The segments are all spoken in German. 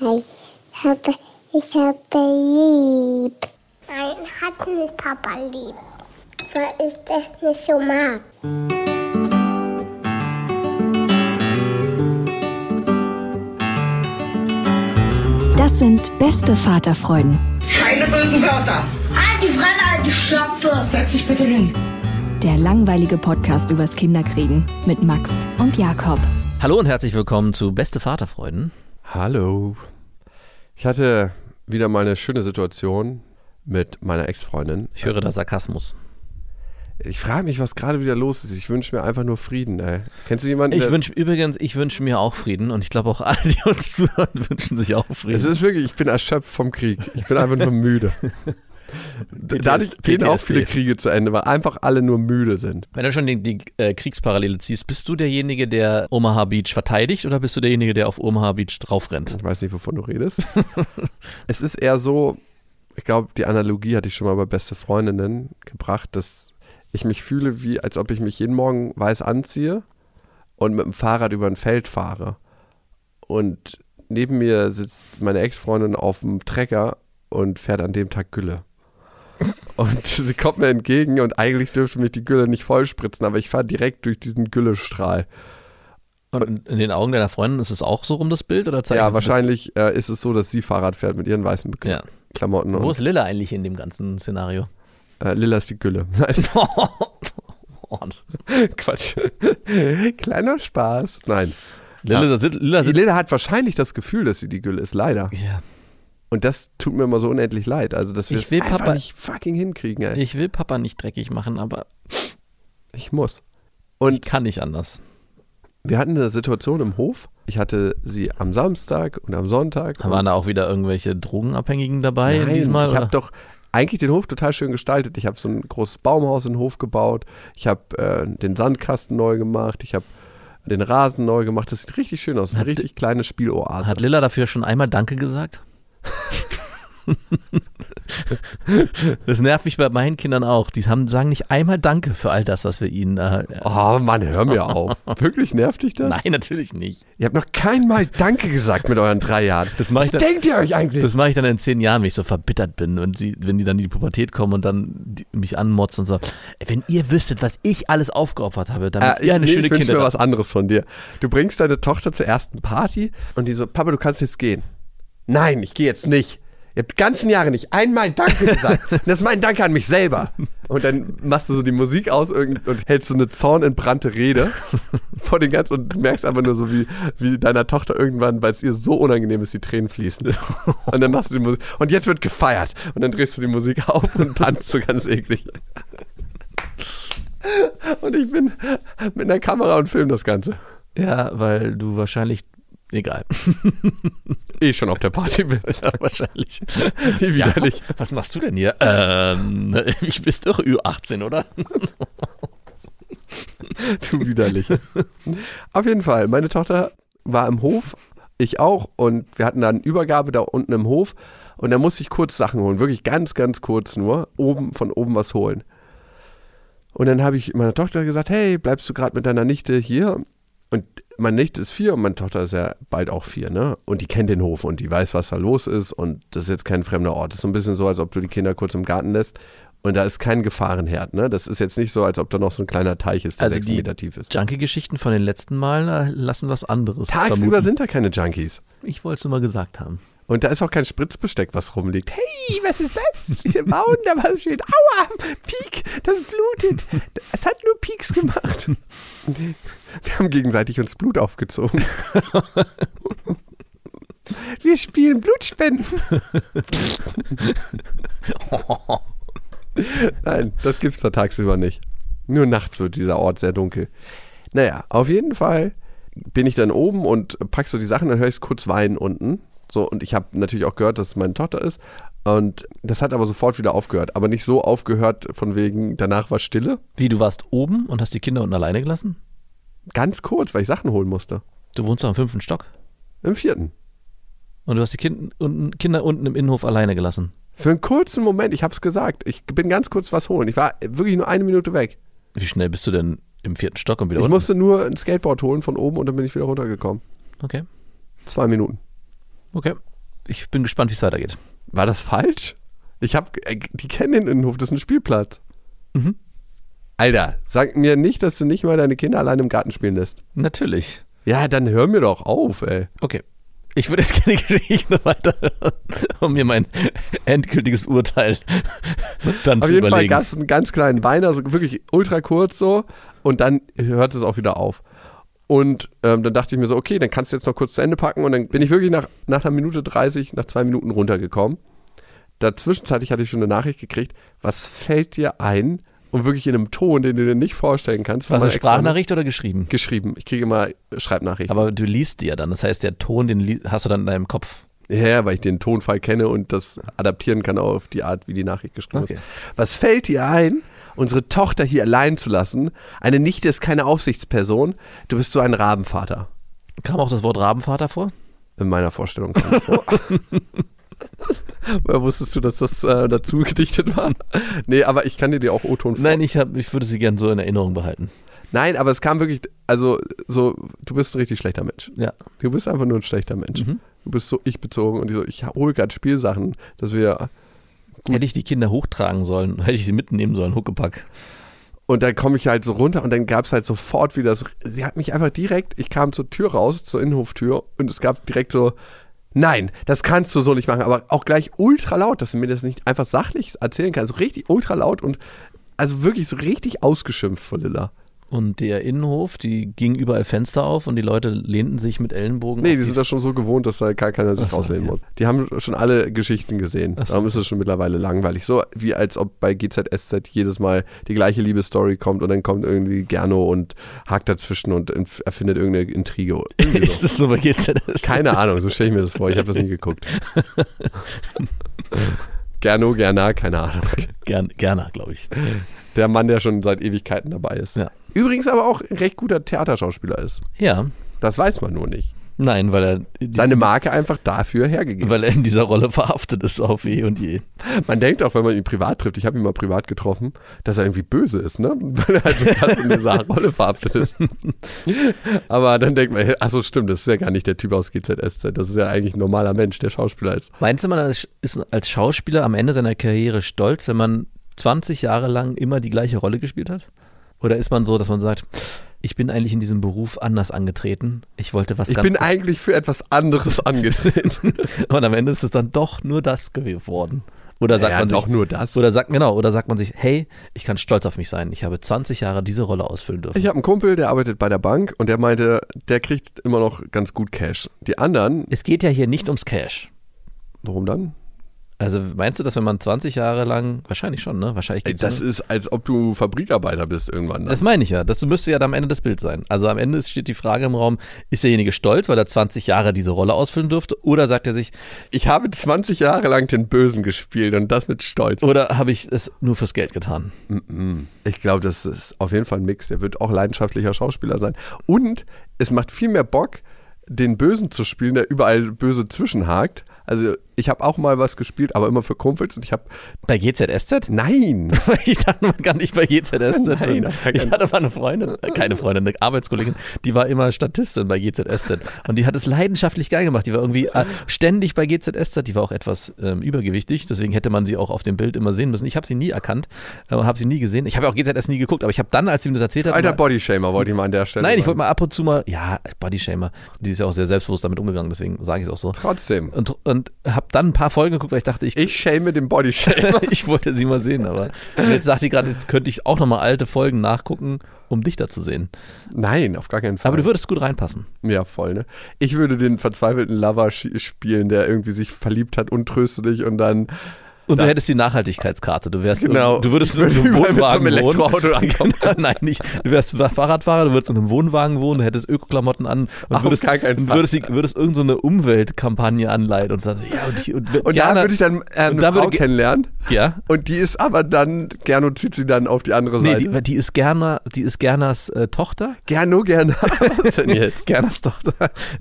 hi. Papa, ich habe lieb. Nein, hat nicht Papa lieb. Weil ich das nicht so mag. Das sind beste Vaterfreuden. Keine bösen Wörter. Halt die Fremde, alte Schöpfe. Setz dich bitte hin. Der langweilige Podcast übers Kinderkriegen mit Max und Jakob. Hallo und herzlich willkommen zu Beste Vaterfreuden. Hallo. Ich hatte wieder mal eine schöne Situation mit meiner Ex-Freundin. Ich höre da Sarkasmus. Ich frage mich, was gerade wieder los ist. Ich wünsche mir einfach nur Frieden, ey. Kennst du jemanden? Ich wünsche übrigens, ich wünsche mir auch Frieden und ich glaube auch alle, die uns zuhören, wünschen sich auch Es Frieden. ist wirklich, ich bin erschöpft vom Krieg. Ich bin einfach nur müde. Dadurch gehen auch viele Kriege zu Ende, weil einfach alle nur müde sind. Wenn du schon die, die äh, Kriegsparallele ziehst, bist du derjenige, der Omaha Beach verteidigt oder bist du derjenige, der auf Omaha Beach draufrennt? Ich weiß nicht, wovon du redest. es ist eher so, ich glaube, die Analogie hatte ich schon mal bei Beste Freundinnen gebracht, dass ich mich fühle, wie als ob ich mich jeden Morgen weiß anziehe und mit dem Fahrrad über ein Feld fahre. Und neben mir sitzt meine Ex-Freundin auf dem Trecker und fährt an dem Tag Gülle. Und sie kommt mir entgegen und eigentlich dürfte mich die Gülle nicht vollspritzen, aber ich fahre direkt durch diesen Güllestrahl. Und in, den Augen deiner Freundin ist es auch so rum das Bild oder zeigt Ja, wahrscheinlich äh, ist es so, dass sie Fahrrad fährt mit ihren weißen Be Ja. Klamotten. Wo ist Lilla eigentlich in dem ganzen Szenario? äh, Lilla ist die Gülle. Nein, Oh, Quatsch. Kleiner Spaß. Nein. Lilla, sitzt- Lilla. Lilla hat wahrscheinlich das Gefühl, dass sie die Gülle ist, leider. Ja, Und das tut mir immer so unendlich leid. Also, dass wir Ich es will einfach Papa- nicht fucking hinkriegen, ey. Ich, ich will Papa nicht dreckig machen, aber muss. ich Und kann nicht anders. wir hatten eine Situation im Hof. Ich hatte sie am Samstag und am Sonntag. Waren da auch wieder irgendwelche Drogenabhängigen dabei Nein, in diesem Mal? ich habe doch eigentlich den Hof total schön gestaltet. Ich habe so ein großes Baumhaus in den Hof gebaut. Ich habe äh, den Sandkasten neu gemacht. Ich habe den Rasen neu gemacht. Das sieht richtig schön aus. Eine Hat- richtig kleine Spieloase. Hat Lilla dafür schon einmal Danke gesagt? Das nervt mich bei meinen Kindern auch. Die haben, sagen nicht einmal Danke für all das, was wir ihnen. Äh, oh Mann, hör mir auf. Wirklich nervt dich das? Nein, natürlich nicht. Ihr habt noch kein Mal Danke gesagt mit euren drei Jahren. Das mache ich, Was dann- denkt ihr euch eigentlich? das mach ich dann in zehn Jahren, wenn ich so verbittert bin und sie, wenn die dann in die Pubertät kommen und dann die, mich anmotzen und so. "Ey, Wenn ihr wüsstet, was ich alles aufgeopfert habe, damit Äh, ihr eine nee, schöne ich Kinder mir was anderes von dir. Du bringst deine Tochter zur ersten Party und die so, Papa, du kannst jetzt gehen. Nein, ich gehe jetzt nicht. Ihr habt die ganzen Jahre nicht einmal Danke gesagt. das ist mein Danke an mich selber. Und dann machst du so die Musik aus und hältst so eine zornentbrannte Rede vor den ganzen und merkst einfach nur so, wie, wie deiner Tochter irgendwann, weil es ihr so unangenehm ist, die Tränen fließen. Und dann machst du die Musik. Und jetzt wird gefeiert. Und dann drehst du die Musik auf und tanzt so ganz eklig. Und ich bin mit einer Kamera und film das Ganze. Ja, weil du wahrscheinlich. Egal. Eh schon auf der Party bin. ja, wahrscheinlich. Wie widerlich. Was machst du denn hier? Ähm, ich bist doch Ü18, oder? Du widerlich. Auf jeden Fall, meine Tochter war im Hof, ich auch, und wir hatten dann Übergabe da unten im Hof. Und da musste ich kurz Sachen holen, wirklich ganz, ganz kurz nur, oben, von oben was holen. Und dann habe ich meiner Tochter gesagt, hey, bleibst du gerade mit deiner Nichte hier? Und meine Nichte ist vier und meine Tochter ist ja bald auch vier, ne? Und die kennt den Hof und die weiß, was da los ist. Und das ist jetzt kein fremder Ort. Das ist so ein bisschen so, als ob du die Kinder kurz im Garten lässt. Und da ist kein Gefahrenherd, ne? Das ist jetzt nicht so, als ob da noch so ein kleiner Teich ist, der Also sechs Meter tief ist. Junkie-Geschichten von den letzten Malen äh, lassen was anderes. Tagsüber vermuten. sind da keine Junkies. Ich wollte es nur mal gesagt haben. Und da ist auch kein Spritzbesteck, was rumliegt. Hey, was ist das? Wir bauen da was steht. Aua, Piek, das blutet. Es hat nur Pieks gemacht. Wir haben gegenseitig uns Blut aufgezogen. Wir spielen Blutspenden. Nein, das gibt's da tagsüber nicht. Nur nachts wird dieser Ort sehr dunkel. Naja, auf jeden Fall bin ich dann oben und pack so die Sachen, dann höre ich es kurz weinen unten. So, und ich habe natürlich auch gehört, dass es meine Tochter ist. Und das hat aber sofort wieder aufgehört. Aber nicht so aufgehört, von wegen, danach war Stille. Wie, du warst oben und hast die Kinder unten alleine gelassen? Ganz kurz, weil ich Sachen holen musste. Du wohnst doch am fünften Stock. Im vierten. Und du hast die kind, unten, Kinder unten im Innenhof alleine gelassen. Für einen kurzen Moment, ich habe es gesagt, ich bin ganz kurz was holen. Ich war wirklich nur eine Minute weg. Wie schnell bist du denn im vierten Stock und wieder Ich unten? musste nur ein Skateboard holen von oben und dann bin ich wieder runtergekommen. Okay. Zwei Minuten. Okay. Ich bin gespannt, wie es weitergeht. War das falsch? Ich hab, äh, die kennen den Innenhof, das ist ein Spielplatz. Mhm. Alter, sag mir nicht, dass du nicht mal deine Kinder allein im Garten spielen lässt. Natürlich. Ja, dann hör mir doch auf, ey. Okay. Ich würde jetzt gerne die Geschichte weiterhören, um mir mein endgültiges Urteil dann Auf zu jeden Fall überlegen. gab es einen ganz kleinen Weiner, so wirklich ultra kurz so. Und dann hört es auch wieder auf. Und ähm, dann dachte ich mir so, okay, dann kannst du jetzt noch kurz zu Ende packen. Und dann bin ich wirklich nach, nach einer Minute 30, nach zwei Minuten runtergekommen. Dazwischenzeitlich hatte ich schon eine Nachricht gekriegt. Was fällt dir ein? Und wirklich in einem Ton, den du dir nicht vorstellen kannst. es eine Sprachnachricht oder geschrieben? Geschrieben. Ich kriege immer Schreibnachrichten. Aber du liest die ja dann. Das heißt, der Ton, den hast du dann in deinem Kopf. Ja, weil ich den Tonfall kenne und das adaptieren kann auf die Art, wie die Nachricht geschrieben Okay. ist. Was fällt dir ein, unsere Tochter hier allein zu lassen? Eine Nichte ist keine Aufsichtsperson. Du bist so ein Rabenvater. Kam auch das Wort Rabenvater vor? In meiner Vorstellung. kam das vor. Woher wusstest du, dass das äh, dazu gedichtet war? Nee, aber ich kann dir die auch O-Ton. Nein, ich, hab, ich würde sie gern so in Erinnerung behalten. Nein, aber es kam wirklich, also so, du bist ein richtig schlechter Mensch. Ja. Du bist einfach nur ein schlechter Mensch. Mhm. Du bist so ich-bezogen und ich so, ich hole gerade Spielsachen, dass wir Hätte ich die Kinder hochtragen sollen, hätte ich sie mitnehmen sollen, Huckepack. Und dann komme ich halt so runter und dann gab es halt sofort wieder so, sie hat mich einfach direkt, ich kam zur Tür raus, zur Innenhoftür und es gab direkt so, nein, das kannst du so nicht machen, aber auch gleich ultra laut, dass sie mir das nicht einfach sachlich erzählen kann, so richtig ultra laut und also wirklich so richtig ausgeschimpft von Lilla. Und der Innenhof, die ging überall Fenster auf und die Leute lehnten sich mit Ellenbogen. Nee, die sind da schon so gewohnt, dass da gar keiner sich so, rauslehnen ja. muss. Die haben schon alle Geschichten gesehen. Ach so. Darum ist es schon mittlerweile langweilig. So wie als ob bei GZSZ jedes Mal die gleiche Liebesstory kommt und dann kommt irgendwie Gerno und hakt dazwischen und erfindet irgendeine Intrige. Irgendwie Ist so. das so bei GZS? Keine Ahnung, so stelle ich mir das vor. Ich habe das nie geguckt. Gerno, Gerna, keine Ahnung. Gern, gerne, glaube ich. Der Mann, der schon seit Ewigkeiten dabei ist. Ja. Übrigens aber auch ein recht guter Theaterschauspieler ist. Ja. Das weiß man nur nicht. Nein, weil er, Seine Marke einfach dafür hergegeben. weil er in dieser Rolle verhaftet ist auf eh und je. Man denkt auch, wenn man ihn privat trifft, ich habe ihn mal privat getroffen, dass er irgendwie böse ist, ne? Weil er halt so krass in dieser Rolle verhaftet ist. Aber dann denkt man, achso, stimmt, das ist ja gar nicht der Typ aus GZSZ. Das ist ja eigentlich ein normaler Mensch, der Schauspieler ist. Meinst du, man ist als Schauspieler am Ende seiner Karriere stolz, wenn man 20 Jahre lang immer die gleiche Rolle gespielt hat? Oder ist man so, dass man sagt, ich bin eigentlich in diesem Beruf anders angetreten. Ich wollte was Ich ganz bin eigentlich für etwas anderes angetreten. und am Ende ist es dann doch nur das geworden. Oder sagt ja, man doch sich, nur das. oder sagt genau, oder sagt man sich, hey, ich kann stolz auf mich sein. Ich habe 20 Jahre diese Rolle ausfüllen dürfen. Ich habe einen Kumpel, der arbeitet bei der Bank und der meinte, der kriegt immer noch ganz gut Cash. Die anderen, es geht ja hier nicht ums Cash. warum dann? Also meinst du, dass wenn man 20 Jahre lang, wahrscheinlich schon, ne? Wahrscheinlich Ey, das ja, ist, als ob du Fabrikarbeiter bist irgendwann. ne? Das meine ich ja. Das müsste ja am Ende das Bild sein. Also am Ende steht die Frage im Raum, ist derjenige stolz, weil er 20 Jahre diese Rolle ausfüllen durfte? Oder sagt er sich, Ich habe 20 Jahre lang den Bösen gespielt und das mit Stolz. oder habe ich es nur fürs Geld getan? Ich glaube, das ist auf jeden Fall ein Mix. Der wird auch leidenschaftlicher Schauspieler sein. Und es macht viel mehr Bock, den Bösen zu spielen, der überall böse zwischenhakt. Also ich habe auch mal was gespielt, aber immer für Kumpels und ich habe Bei GZSZ? nein, Ich dachte, man kann nicht bei GZSZ. Nein, gar ich hatte mal eine Freundin, äh, keine Freundin, eine Arbeitskollegin, die war immer Statistin bei GZSZ. Und die hat es leidenschaftlich geil gemacht. Die war irgendwie äh, ständig bei GZSZ. Die war auch etwas ähm, übergewichtig. Deswegen hätte man sie auch auf dem Bild immer sehen müssen. Ich habe sie nie erkannt, äh, habe sie nie gesehen. Ich habe ja auch GZSZ nie geguckt, aber ich habe dann, als sie mir das erzählt hat, alter Bodyshamer wollte ich mal an der Stelle Nein, ich wollte mal ab und zu mal, ja, Bodyshamer, die ist ja auch sehr selbstbewusst damit umgegangen, deswegen sage ich es auch so. Trotzdem. Und, und habe dann ein paar Folgen geguckt, weil ich dachte, ich, Ich shame den Bodyshamer. ich wollte sie mal sehen, aber jetzt sagte ich gerade, jetzt könnte ich auch nochmal alte Folgen nachgucken, um dich da zu sehen. Nein, auf gar keinen Fall. Aber du würdest gut reinpassen. ja, voll, ne? Ich würde den verzweifelten Lover spielen, der irgendwie sich verliebt hat, untröstlich und dann Und Da- du hättest die Nachhaltigkeitskarte. Du wärst, Genau. du würdest Ich würde in einem überall mit so einem Wohnwagen wohnen. Elektroauto ankommen. Nein, nicht. Du wärst Fahrradfahrer, du würdest in einem Wohnwagen wohnen, du hättest Ökoklamotten an und auf würdest, würdest, die- würdest irgendeine so Umweltkampagne anleiten und sagst, ja, und, die- und, und gerne, da würde ich dann äh, eine da Frau kennenlernen ja, und die ist aber dann Gerno zieht sie dann auf die andere Nee, Seite. die, die ist Gerner, die ist Gerners äh, Tochter. Gerno, gerne. Was denn jetzt? Gerners Tochter.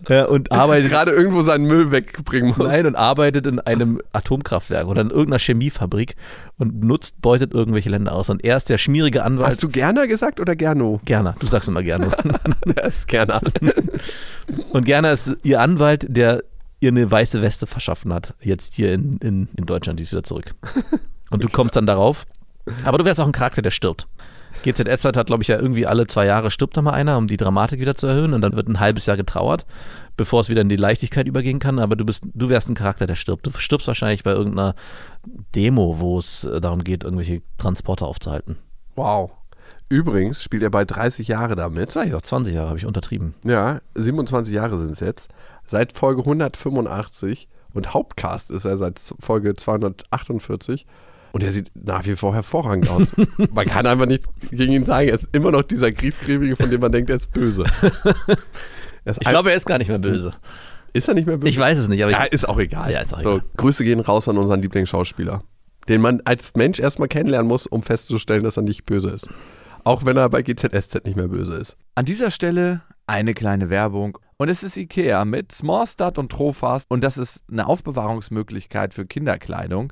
Ja, und arbeitet. Gerade irgendwo seinen Müll wegbringen muss. Nein, und arbeitet in einem Atomkraftwerk oder in irgendeiner Chemiefabrik und nutzt, beutet irgendwelche Länder aus. Und er ist der schmierige Anwalt. Hast du Gerner gesagt oder Gerno? Gerner, du sagst immer Gerner. Er ist Gerner. und Gerner ist ihr Anwalt, der ihr eine weiße Weste verschaffen hat. Jetzt hier in, in, in Deutschland, die ist wieder zurück. Und du kommst dann darauf. Aber du wärst auch ein Charakter, der stirbt. GZS hat, glaube ich, ja irgendwie alle zwei Jahre stirbt da mal einer, um die Dramatik wieder zu erhöhen. Und dann wird ein halbes Jahr getrauert, bevor es wieder in die Leichtigkeit übergehen kann. Aber du bist, du wärst ein Charakter, der stirbt. Du stirbst wahrscheinlich bei irgendeiner Demo, wo es äh, darum geht, irgendwelche Transporter aufzuhalten. Wow. Übrigens spielt er bei 30 Jahre damit. Sag ich doch, 20 Jahre habe ich untertrieben. Ja, 27 Jahre sind es jetzt. Seit Folge 185 und Hauptcast ist er seit Folge 248. Und er sieht nach wie vor hervorragend aus. man kann einfach nichts gegen ihn sagen. Er ist immer noch dieser Griesgrämige, von dem man denkt, er ist böse. Ich glaube, er ist gar nicht mehr böse. ist er nicht mehr böse? Ich weiß es nicht, aber ich, ja, ist auch egal. Ja, ist auch so, egal. Grüße gehen raus an unseren Lieblingsschauspieler, den man als Mensch erstmal kennenlernen muss, um festzustellen, dass er nicht böse ist. Auch wenn er bei GZSZ nicht mehr böse ist. An dieser Stelle eine kleine Werbung. Und es ist Ikea mit Smallstart und Trofast. Und das ist eine Aufbewahrungsmöglichkeit für Kinderkleidung,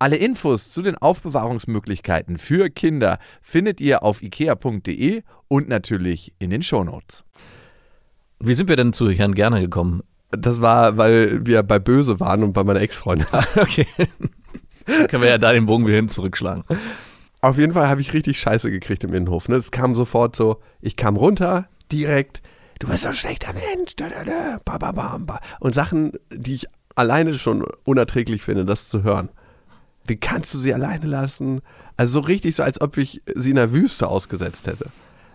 Alle Infos zu den Aufbewahrungsmöglichkeiten für Kinder findet ihr auf ikea.de und natürlich in den Shownotes. Wie sind wir denn zu Herrn Gerner gekommen? Das war, weil wir bei Böse waren und bei meiner Ex-Freundin. Okay. Dann können wir ja da den Bogen wieder hin zurückschlagen. Auf jeden Fall habe ich richtig Scheiße gekriegt im Innenhof. Ne? Es kam sofort so, ich kam runter, direkt, du bist so ein schlechter Mensch, da, da, da, ba, ba, ba, ba. und Sachen, die ich alleine schon unerträglich finde, das zu hören. Wie kannst du sie alleine lassen? Also so richtig so, als ob ich sie in der Wüste ausgesetzt hätte.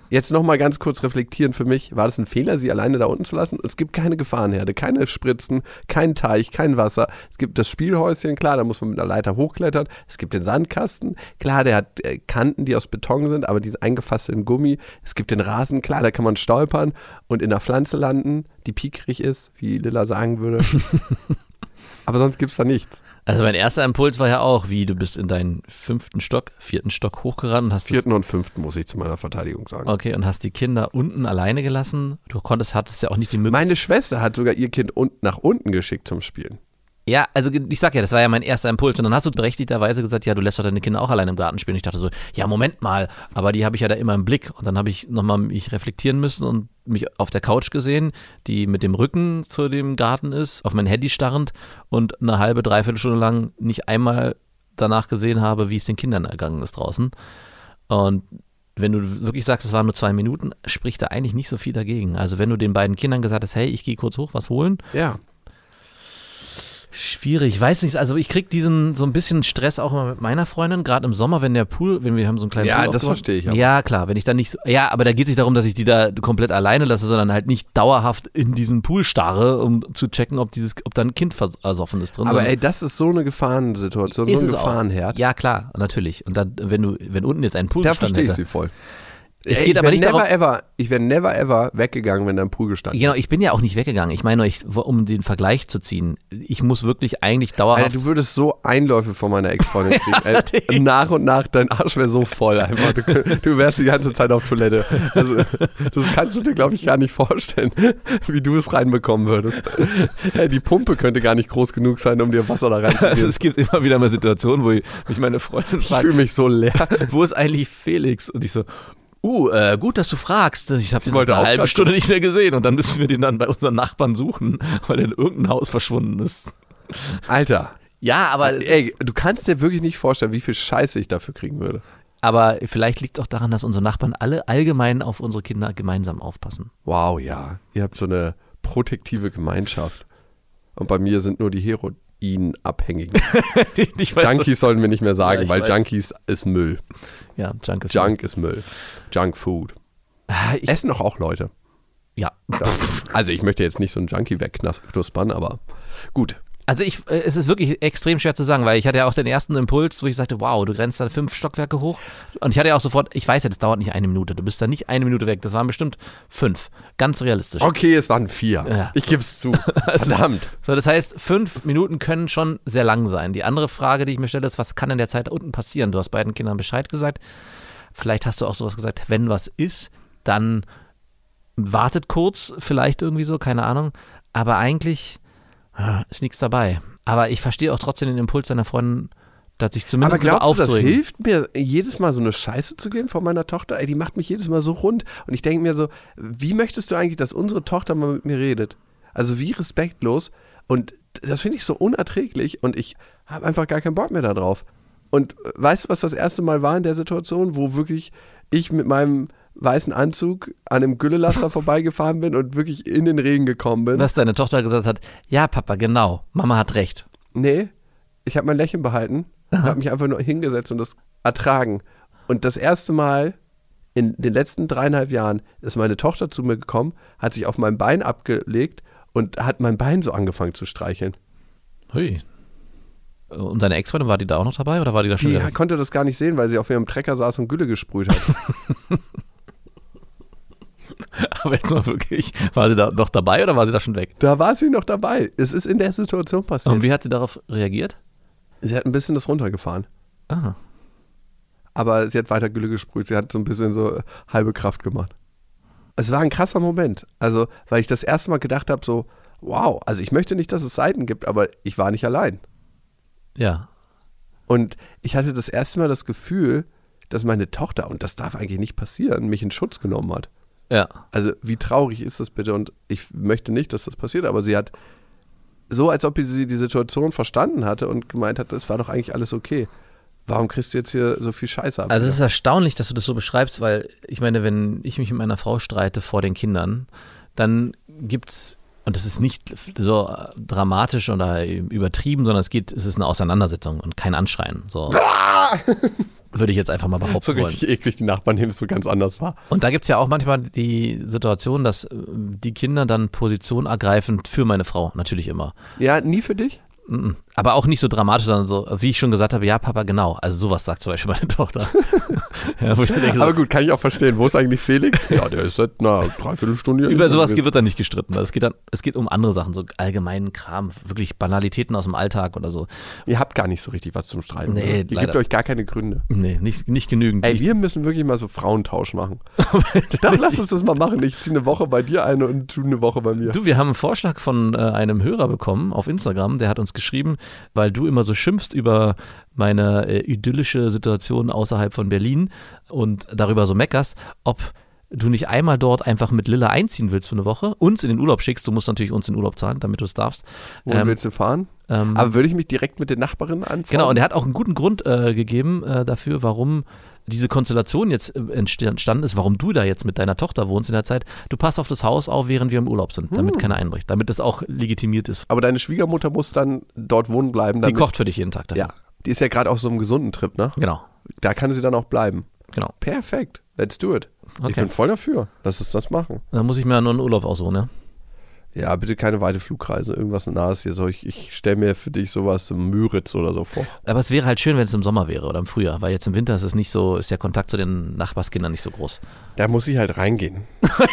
Jetzt nochmal ganz kurz reflektieren für mich. War das ein Fehler, sie alleine da unten zu lassen? Es gibt keine Gefahrenherde, keine Spritzen, kein Teich, kein Wasser. Es gibt das Spielhäuschen, klar, da muss man mit einer Leiter hochklettern. Es gibt den Sandkasten, klar, der hat äh, Kanten, die aus Beton sind, aber die sind eingefasst in Gummi. Es gibt den Rasen, klar, da kann man stolpern und in einer Pflanze landen, die piekrig ist, wie Lilla sagen würde. aber sonst gibt es da nichts. Also mein erster Impuls war ja auch, wie du bist in deinen fünften Stock, vierten Stock hochgerannt und hast Vierten und fünften muss ich zu meiner Verteidigung sagen. okay und hast die Kinder unten alleine gelassen. Du konntest, hattest ja auch nicht die Möglichkeit. Meine Schwester hat sogar ihr Kind nach unten geschickt zum Spielen. Ja, also ich sag ja, das war ja mein erster Impuls. Und dann hast du berechtigterweise gesagt, ja, du lässt doch deine Kinder auch alleine im Garten spielen. Ich dachte so, ja, Moment mal, aber die habe ich ja da immer im Blick. Und dann habe ich nochmal mich reflektieren müssen und mich auf der Couch gesehen, die mit dem Rücken zu dem Garten ist, auf mein Handy starrend und eine halbe, dreiviertel Stunde lang nicht einmal danach gesehen habe, wie es den Kindern ergangen ist draußen. Und wenn du wirklich sagst, es waren nur zwei Minuten, spricht da eigentlich nicht so viel dagegen. Also wenn du den beiden Kindern gesagt hast, hey, ich gehe kurz hoch, was holen, Ja. Schwierig, ich weiß nicht. Also ich krieg diesen so ein bisschen Stress auch immer mit meiner Freundin, gerade im Sommer, wenn der Pool, wenn wir haben so einen kleinen Ja, Pool das aufgebaut. verstehe ich aber. Ja, klar, wenn ich dann nicht so, ja, aber da geht es nicht darum, dass ich die da komplett alleine lasse, sondern halt nicht dauerhaft in diesen Pool starre, um zu checken, ob dieses, ob da ein Kind versoffen ist drin. Aber ey, das ist so eine Gefahrensituation, so ist ein es auch. Gefahrenherd. Ja, klar, natürlich. Und dann, wenn du, wenn unten jetzt ein Pool Da verstehe ich hätte, sie voll. Es Ey, geht ich aber nicht never darum- ever, ich wäre never ever weggegangen, wenn da ein Pool gestanden Genau, ich bin ja auch nicht weggegangen. Ich meine, ich, um den Vergleich zu ziehen, ich muss wirklich eigentlich dauerhaft. Alter, du würdest so Einläufe von meiner Ex-Freundin kriegen. Ey, nach und nach, dein Arsch wäre so voll einfach. Du, du wärst die ganze Zeit auf Toilette. Also, das kannst du dir, glaube ich, gar nicht vorstellen, wie du es reinbekommen würdest. Die Pumpe könnte gar nicht groß genug sein, um dir Wasser da also reinzugeben. es gibt immer wieder mal Situationen, wo ich, mich meine Freundin Ich fragt, fühle mich so leer. wo ist eigentlich Felix? Und ich so, uh, äh, gut, dass du fragst. Ich habe den eine halbe Stunde nicht mehr gesehen und dann müssen wir den dann bei unseren Nachbarn suchen, weil er in irgendein Haus verschwunden ist. Alter, Ja, aber, ey, du kannst dir wirklich nicht vorstellen, wie viel Scheiße ich dafür kriegen würde. aber vielleicht liegt es auch daran, dass unsere Nachbarn alle allgemein auf unsere Kinder gemeinsam aufpassen. Wow, ja. Ihr habt so eine protektive Gemeinschaft. Und bei mir sind nur die Heroinabhängigen. weiß, Junkies sollten wir nicht mehr sagen, Ja, weil weiß. Junkies ist Müll. Ja, Junk ist Junk ist Müll. Junk Food. Ah, ich, Essen doch auch Leute. ja. Also ich möchte jetzt nicht so einen Junkie wegknuspern, aber gut. Also ich, äh, es ist wirklich extrem schwer zu sagen, weil ich hatte ja auch den ersten Impuls, wo ich sagte, wow, du rennst dann fünf Stockwerke hoch. Und ich hatte ja auch sofort, ich weiß ja, das dauert nicht eine Minute. Du bist da nicht eine Minute weg. Das waren bestimmt fünf. Ganz realistisch. Okay, es waren vier. Ja. Ich gebe es zu. Verdammt. So, das heißt, fünf Minuten können schon sehr lang sein. Die andere Frage, die ich mir stelle, ist, was kann in der Zeit da unten passieren? Du hast beiden Kindern Bescheid gesagt. Vielleicht hast du auch sowas gesagt, wenn was ist, dann wartet kurz, vielleicht irgendwie so, keine Ahnung. Aber eigentlich ist nichts dabei. Aber ich verstehe auch trotzdem den Impuls deiner Freundin, da sich Aber zumindest glaubst du, das hilft mir, jedes Mal so eine Scheiße zu gehen von meiner Tochter? Ey, die macht mich jedes Mal so rund. Und ich denke mir so, wie möchtest du eigentlich, dass unsere Tochter mal mit mir redet? Also wie respektlos. Und das finde ich so unerträglich. Und ich habe einfach gar keinen Bock mehr darauf. Und äh, weißt du, was das erste Mal war in der Situation, wo wirklich ich mit meinem weißen Anzug an einem Güllelaster vorbeigefahren bin und wirklich in den Regen gekommen bin? Dass deine Tochter gesagt hat, ja, Papa, genau, Mama hat recht. Nee, ich habe mein Lächeln behalten, habe mich einfach nur hingesetzt und das ertragen. Und das erste Mal in den letzten dreieinhalb Jahren ist meine Tochter zu mir gekommen, hat sich auf mein Bein abgelegt und hat mein Bein so angefangen zu streicheln. Hui. Und deine Ex-Freundin, war die da auch noch dabei oder war die da schon Die konnte das gar nicht sehen, weil sie auf ihrem Trecker saß und Gülle gesprüht hat. Aber jetzt mal wirklich, war sie da noch dabei oder war sie da schon weg? da war sie noch dabei. Es ist in der Situation passiert. Und wie hat sie darauf reagiert? Sie hat ein bisschen das runtergefahren. Ah. aber sie hat weiter Gülle gesprüht. Sie hat so ein bisschen so halbe Kraft gemacht. Es war ein krasser Moment. Also, weil ich das erste Mal gedacht habe, so, wow, also ich möchte nicht, dass es Seiten gibt, aber ich war nicht allein. Ja. Und ich hatte das erste Mal das Gefühl, dass meine Tochter, und das darf eigentlich nicht passieren, mich in Schutz genommen hat. Ja. Also, wie traurig ist das bitte? Und ich möchte nicht, dass das passiert, aber sie hat so, als ob sie die Situation verstanden hatte und gemeint hat, das war doch eigentlich alles okay. Warum kriegst du jetzt hier so viel Scheiße ab? Also es ist erstaunlich, dass du das so beschreibst, weil ich meine, wenn ich mich mit meiner Frau streite vor den Kindern, dann gibt's und das ist nicht so dramatisch oder übertrieben, sondern es geht, es ist eine Auseinandersetzung und kein Anschreien. So würde ich jetzt einfach mal behaupten so wollen. richtig eklig, die Nachbarn nehmen es so ganz anders wahr. Und da gibt es ja auch manchmal die Situation, dass äh, die Kinder dann Position ergreifen für meine Frau, natürlich immer. Ja, nie für dich? Aber auch nicht so dramatisch, sondern so, wie ich schon gesagt habe, ja, Papa, genau. Also sowas sagt zum Beispiel meine Tochter. ja, denke, so, Aber gut, kann ich auch verstehen. Wo ist eigentlich Felix? Ja, der ist seit einer Dreiviertelstunde hier. über sowas wird dann nicht gestritten. Es geht dann, es geht um andere Sachen, so allgemeinen Kram, wirklich Banalitäten aus dem Alltag oder so. Ihr habt gar nicht so richtig was zum Streiten. Nee? Ihr leider. gebt euch gar keine Gründe. Nee, nicht, nicht genügend. Ey, wir müssen wirklich mal so Frauentausch machen. Doch, lass uns das mal machen. Ich ziehe eine Woche bei dir eine und du eine Woche bei mir. Du, wir haben einen Vorschlag von äh, einem Hörer bekommen auf Instagram, der hat uns geschrieben, weil du immer so schimpfst über meine äh, idyllische Situation außerhalb von Berlin und darüber so meckerst, ob du nicht einmal dort einfach mit Lilla einziehen willst für eine Woche, uns in den Urlaub schickst, du musst natürlich uns in den Urlaub zahlen, damit du es darfst. Wohin Ähm, willst du fahren? ähm, Aber würde ich mich direkt mit den Nachbarinnen anfangen? Genau, und er hat auch einen guten Grund äh, gegeben äh, dafür, warum diese Konstellation jetzt äh, entst- entstanden ist, warum du da jetzt mit deiner Tochter wohnst in der Zeit. Du passt auf das Haus auf, während wir im Urlaub sind, Hm. damit keiner einbricht, damit das auch legitimiert ist. Aber deine Schwiegermutter muss dann dort wohnen bleiben. Die kocht für dich jeden Tag. Dafür. Ja, die ist ja gerade auf so einem gesunden Trip, ne? Genau, Da kann sie dann auch bleiben. genau. Perfekt. Let's do it. Ich Okay. bin voll dafür. Lass uns das machen. Da muss ich mir nur einen Urlaub aussuchen, ja? Ja, bitte keine weite Flugreise. Irgendwas Nahes hier. So, ich, ich stelle mir für dich sowas im Müritz oder so vor. Aber es wäre halt schön, wenn es im Sommer wäre oder im Frühjahr, weil jetzt im Winter ist es nicht so, ist der Kontakt zu den Nachbarskindern nicht so groß. Da muss ich halt reingehen.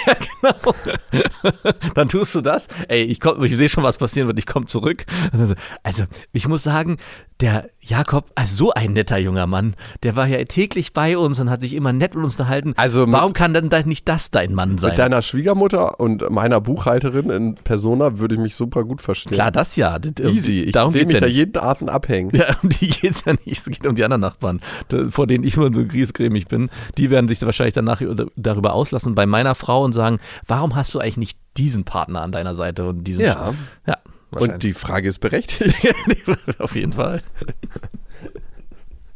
Dann tust du das. Ey, ich, komm, ich sehe schon, was passieren wird. Ich komme zurück. Also, also, ich muss sagen, der Jakob, also so ein netter junger Mann, der war ja täglich bei uns und hat sich immer nett mit uns unterhalten. Also mit- Warum kann dann da nicht das dein Mann sein? Mit deiner Schwiegermutter und meiner Buchhalterin in Persona würde ich mich super gut verstehen. Klar, das ja. D- Easy. Ich sehe mich ja da nicht. jeden Abend abhängen. Ja, um die geht's ja nicht. Es geht um die anderen Nachbarn, vor denen ich immer so griesgrämig bin. Die werden sich wahrscheinlich danach über- darüber auslassen bei meiner Frau und sagen, warum hast du eigentlich nicht diesen Partner an deiner Seite und diesen Ja. ja Und die Frage ist berechtigt. auf jeden Fall.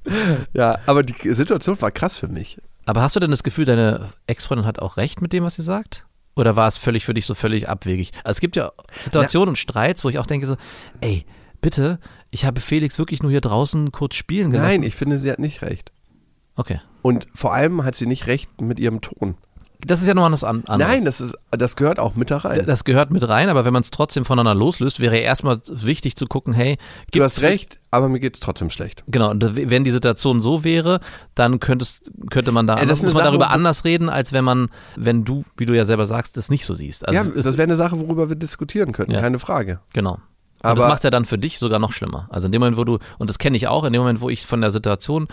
ja, aber die Situation war krass für mich. Aber hast du denn das Gefühl, deine Ex-Freundin hat auch recht mit dem, was sie sagt? Oder war es völlig für dich so völlig abwegig? Also es gibt ja Situationen und Streits, wo ich auch denke so, ey, bitte, ich habe Felix wirklich nur hier draußen kurz spielen gelassen. Nein, ich finde, sie hat nicht recht. Okay. Und vor allem hat sie nicht recht mit ihrem Ton. Das ist ja noch was an- anderes. Nein, das, ist, das gehört auch mit da rein. Das gehört mit rein, aber wenn man es trotzdem voneinander loslöst, wäre ja erstmal wichtig zu gucken, hey, Du hast recht, aber mir geht es trotzdem schlecht. Genau, und wenn die Situation so wäre, dann könntest, könnte man da Ja, das ist muss man Sache, darüber anders reden, als wenn man, wenn du, wie du ja selber sagst, das nicht so siehst. Also ja, es ist, das wäre eine Sache, worüber wir diskutieren könnten, Ja. keine Frage. genau. Und Aber- das macht ja dann für dich sogar noch schlimmer. Also in dem Moment, wo du, und das kenne ich auch, in dem Moment, wo ich von der Situation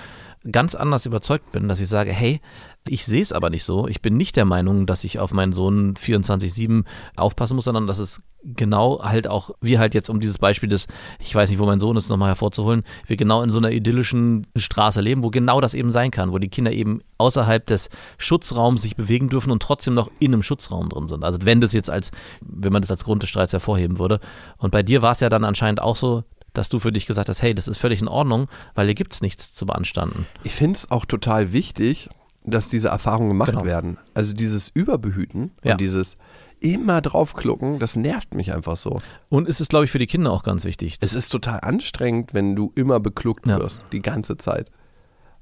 ganz anders überzeugt bin, dass ich sage, hey, ich sehe es aber nicht so. Ich bin nicht der Meinung, dass ich auf meinen Sohn 24-7 aufpassen muss, sondern dass es genau halt auch, wir halt jetzt um dieses Beispiel des, ich weiß nicht, wo mein Sohn ist, nochmal hervorzuholen, wir genau in so einer idyllischen Straße leben, wo genau das eben sein kann, wo die Kinder eben außerhalb des Schutzraums sich bewegen dürfen und trotzdem noch in einem Schutzraum drin sind. Also wenn das jetzt als, wenn man das als Grund des Streits hervorheben würde. Und bei dir war es ja dann anscheinend auch so, dass du für dich gesagt hast, hey, das ist völlig in Ordnung, weil hier gibt es nichts zu beanstanden. Ich finde es auch total wichtig, dass diese Erfahrungen gemacht Genau. werden. Also dieses Überbehüten Ja. und dieses immer draufklucken, das nervt mich einfach so. Und es ist, glaube ich, für die Kinder auch ganz wichtig. Es ist total anstrengend, wenn du immer bekluckt Ja. wirst, die ganze Zeit.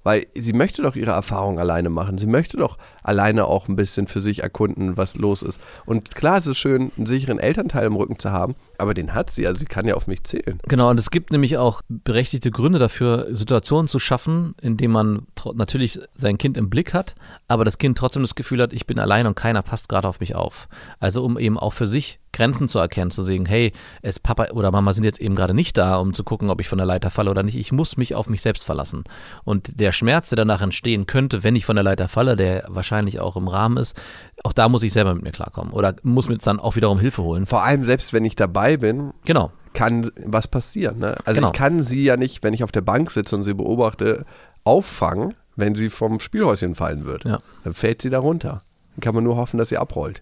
Weil sie möchte doch ihre Erfahrung alleine machen. Sie möchte doch alleine auch ein bisschen für sich erkunden, was los ist. Und klar, es ist schön, einen sicheren Elternteil im Rücken zu haben, aber den hat sie. Also sie kann ja auf mich zählen. Genau, und es gibt nämlich auch berechtigte Gründe dafür, Situationen zu schaffen, in denen man natürlich sein Kind im Blick hat, aber das Kind trotzdem das Gefühl hat, ich bin allein und keiner passt gerade auf mich auf. Also um eben auch für sich Grenzen zu erkennen, zu sehen, hey, es Papa oder Mama sind jetzt eben gerade nicht da, um zu gucken, ob ich von der Leiter falle oder nicht. Ich muss mich auf mich selbst verlassen. Und der Schmerz, der danach entstehen könnte, wenn ich von der Leiter falle, der wahrscheinlich auch im Rahmen ist, auch da muss ich selber mit mir klarkommen oder muss mir dann auch wiederum Hilfe holen. Vor allem, selbst wenn ich dabei bin, Genau. kann was passieren. Ne? Also Genau. ich kann sie ja nicht, wenn ich auf der Bank sitze und sie beobachte, auffangen, wenn sie vom Spielhäuschen fallen wird. Ja. Dann fällt sie da runter. Dann kann man nur hoffen, dass sie abrollt.